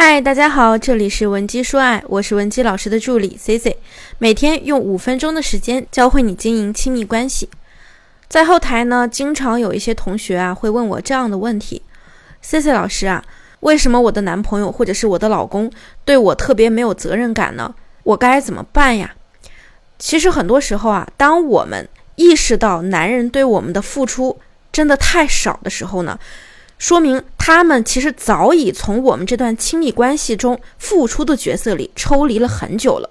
嗨，大家好，这里是文姬说爱，我是文姬老师的助理 C C，每天用五分钟的时间教会你经营亲密关系。在后台呢，经常有一些同学啊会问我这样的问题：C C 老师啊，为什么我的男朋友或者是我的老公对我特别没有责任感呢？我该怎么办呀？其实很多时候啊，当我们意识到男人对我们的付出真的太少的时候呢？说明他们其实早已从我们这段亲密关系中付出的角色里抽离了很久了。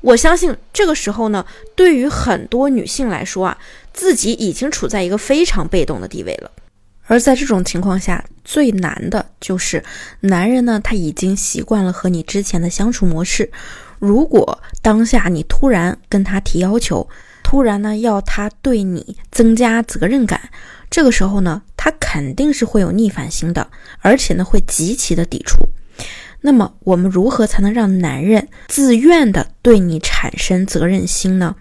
我相信这个时候呢，对于很多女性来说啊，自己已经处在一个非常被动的地位了。而在这种情况下，最难的就是男人呢，他已经习惯了和你之前的相处模式。如果当下你突然跟他提要求，突然呢要他对你增加责任感。这个时候呢，他肯定是会有逆反心的，而且呢会极其的抵触。那么我们如何才能让男人自愿的对你产生责任心呢？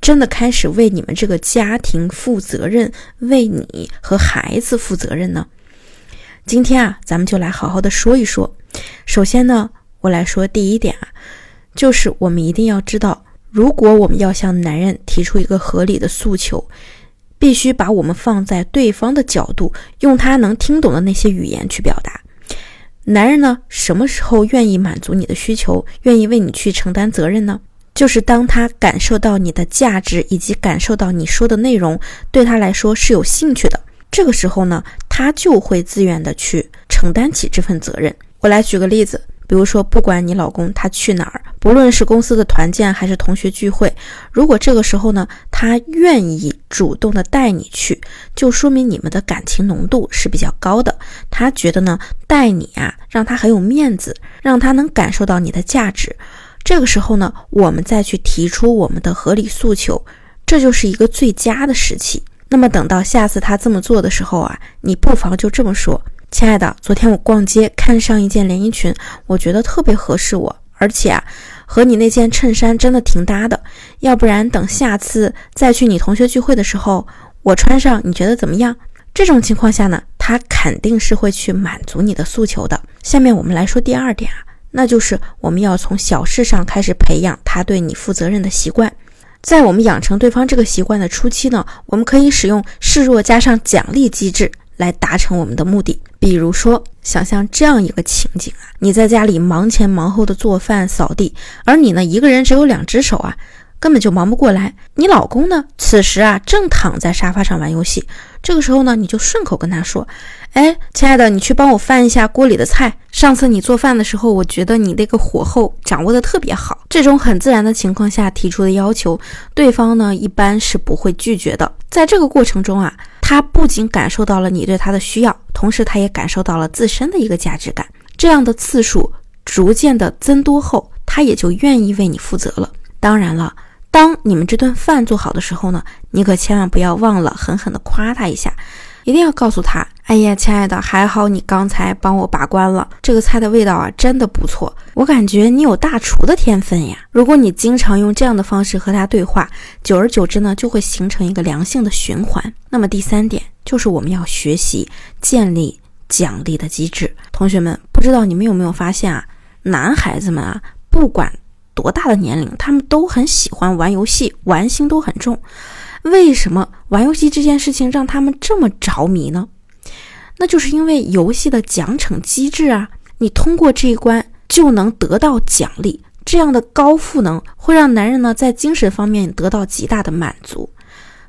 真的开始为你们这个家庭负责任，为你和孩子负责任呢？今天啊，咱们就来好好的说一说。首先呢，我来说第一点啊，就是我们一定要知道，如果我们要向男人提出一个合理的诉求。必须把我们放在对方的角度，用他能听懂的那些语言去表达。男人呢，什么时候愿意满足你的需求，愿意为你去承担责任呢？就是当他感受到你的价值，以及感受到你说的内容对他来说是有兴趣的。这个时候呢，他就会自愿的去承担起这份责任。我来举个例子。比如说，不管你老公他去哪儿，不论是公司的团建还是同学聚会，如果这个时候呢，他愿意主动的带你去，就说明你们的感情浓度是比较高的。他觉得呢，带你啊，让他很有面子，让他能感受到你的价值。这个时候呢，我们再去提出我们的合理诉求，这就是一个最佳的时期。那么等到下次他这么做的时候啊，你不妨就这么说。亲爱的，昨天我逛街看上一件连衣裙，我觉得特别合适我，而且啊，和你那件衬衫真的挺搭的。要不然等下次再去你同学聚会的时候，我穿上你觉得怎么样？这种情况下呢，他肯定是会去满足你的诉求的。下面我们来说第二点啊，那就是我们要从小事上开始培养他对你负责任的习惯。在我们养成对方这个习惯的初期呢，我们可以使用示弱加上奖励机制。来达成我们的目的。比如说，想象这样一个情景啊，你在家里忙前忙后的做饭、扫地，而你呢，一个人只有两只手啊。根本就忙不过来。你老公呢？此时啊，正躺在沙发上玩游戏。这个时候呢，你就顺口跟他说：“哎，亲爱的，你去帮我翻一下锅里的菜。上次你做饭的时候，我觉得你那个火候掌握的特别好。”这种很自然的情况下提出的要求，对方呢一般是不会拒绝的。在这个过程中啊，他不仅感受到了你对他的需要，同时他也感受到了自身的一个价值感。这样的次数逐渐的增多后，他也就愿意为你负责了。当然了。当你们这顿饭做好的时候呢，你可千万不要忘了狠狠地夸他一下，一定要告诉他：“哎呀，亲爱的，还好你刚才帮我把关了，这个菜的味道啊，真的不错，我感觉你有大厨的天分呀。”如果你经常用这样的方式和他对话，久而久之呢，就会形成一个良性的循环。那么第三点就是我们要学习建立奖励的机制。同学们，不知道你们有没有发现啊，男孩子们啊，不管。多大的年龄，他们都很喜欢玩游戏，玩心都很重。为什么玩游戏这件事情让他们这么着迷呢？那就是因为游戏的奖惩机制啊，你通过这一关就能得到奖励，这样的高赋能会让男人呢在精神方面得到极大的满足。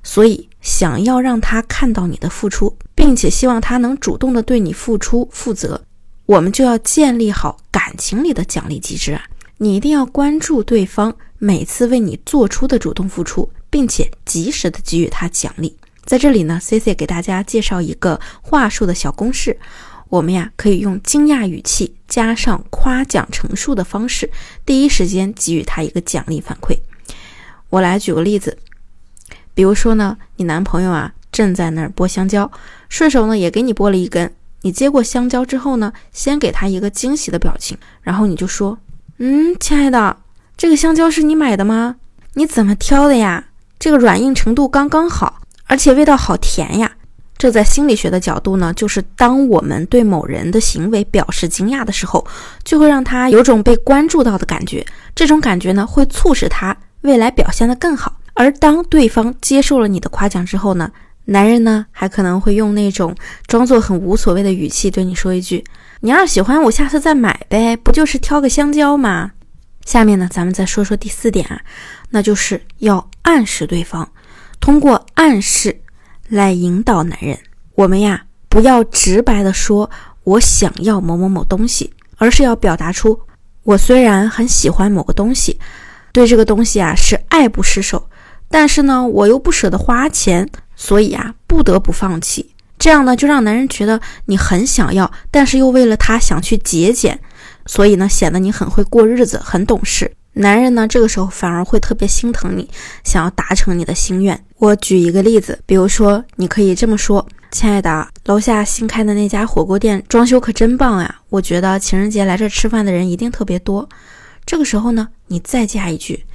所以，想要让他看到你的付出，并且希望他能主动的对你付出负责，我们就要建立好感情里的奖励机制啊。你一定要关注对方每次为你做出的主动付出，并且及时的给予他奖励。在这里呢，C C 给大家介绍一个话术的小公式，我们呀可以用惊讶语气加上夸奖陈述的方式，第一时间给予他一个奖励反馈。我来举个例子，比如说呢，你男朋友啊正在那儿剥香蕉，顺手呢也给你剥了一根，你接过香蕉之后呢，先给他一个惊喜的表情，然后你就说。嗯，亲爱的，这个香蕉是你买的吗？你怎么挑的呀？这个软硬程度刚刚好，而且味道好甜呀！这在心理学的角度呢，就是当我们对某人的行为表示惊讶的时候，就会让他有种被关注到的感觉。这种感觉呢，会促使他未来表现得更好。而当对方接受了你的夸奖之后呢，男人呢还可能会用那种装作很无所谓的语气对你说一句：“你要是喜欢，我下次再买呗，不就是挑个香蕉吗？”下面呢，咱们再说说第四点啊，那就是要暗示对方，通过暗示来引导男人。我们呀，不要直白的说我想要某某某东西，而是要表达出我虽然很喜欢某个东西，对这个东西啊是爱不释手。但是呢，我又不舍得花钱，所以啊，不得不放弃。这样呢，就让男人觉得你很想要，但是又为了他想去节俭，所以呢，显得你很会过日子，很懂事。男人呢，这个时候反而会特别心疼你，想要达成你的心愿。我举一个例子，比如说，你可以这么说：“亲爱的，楼下新开的那家火锅店装修可真棒呀，我觉得情人节来这吃饭的人一定特别多。”这个时候呢，你再加一句：“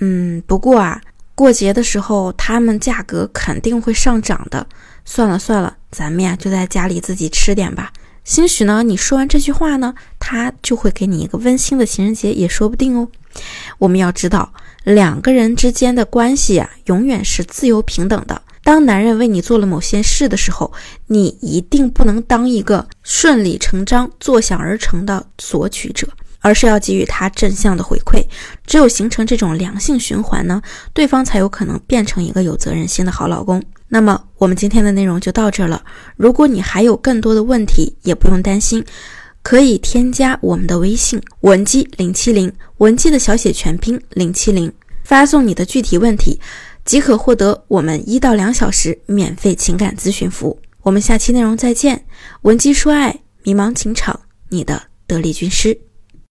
嗯，不过啊。”过节的时候，他们价格肯定会上涨的。算了算了，咱们呀就在家里自己吃点吧。兴许呢，你说完这句话呢，他就会给你一个温馨的情人节，也说不定哦。我们要知道，两个人之间的关系啊，永远是自由平等的。当男人为你做了某些事的时候，你一定不能当一个顺理成章、坐享而成的索取者。而是要给予他正向的回馈，只有形成这种良性循环呢，对方才有可能变成一个有责任心的好老公。那么我们今天的内容就到这了。如果你还有更多的问题，也不用担心，可以添加我们的微信文姬零七零，文姬的小写全拼零七零，发送你的具体问题，即可获得我们一到两小时免费情感咨询服务。我们下期内容再见，文姬说爱，迷茫情场，你的得力军师。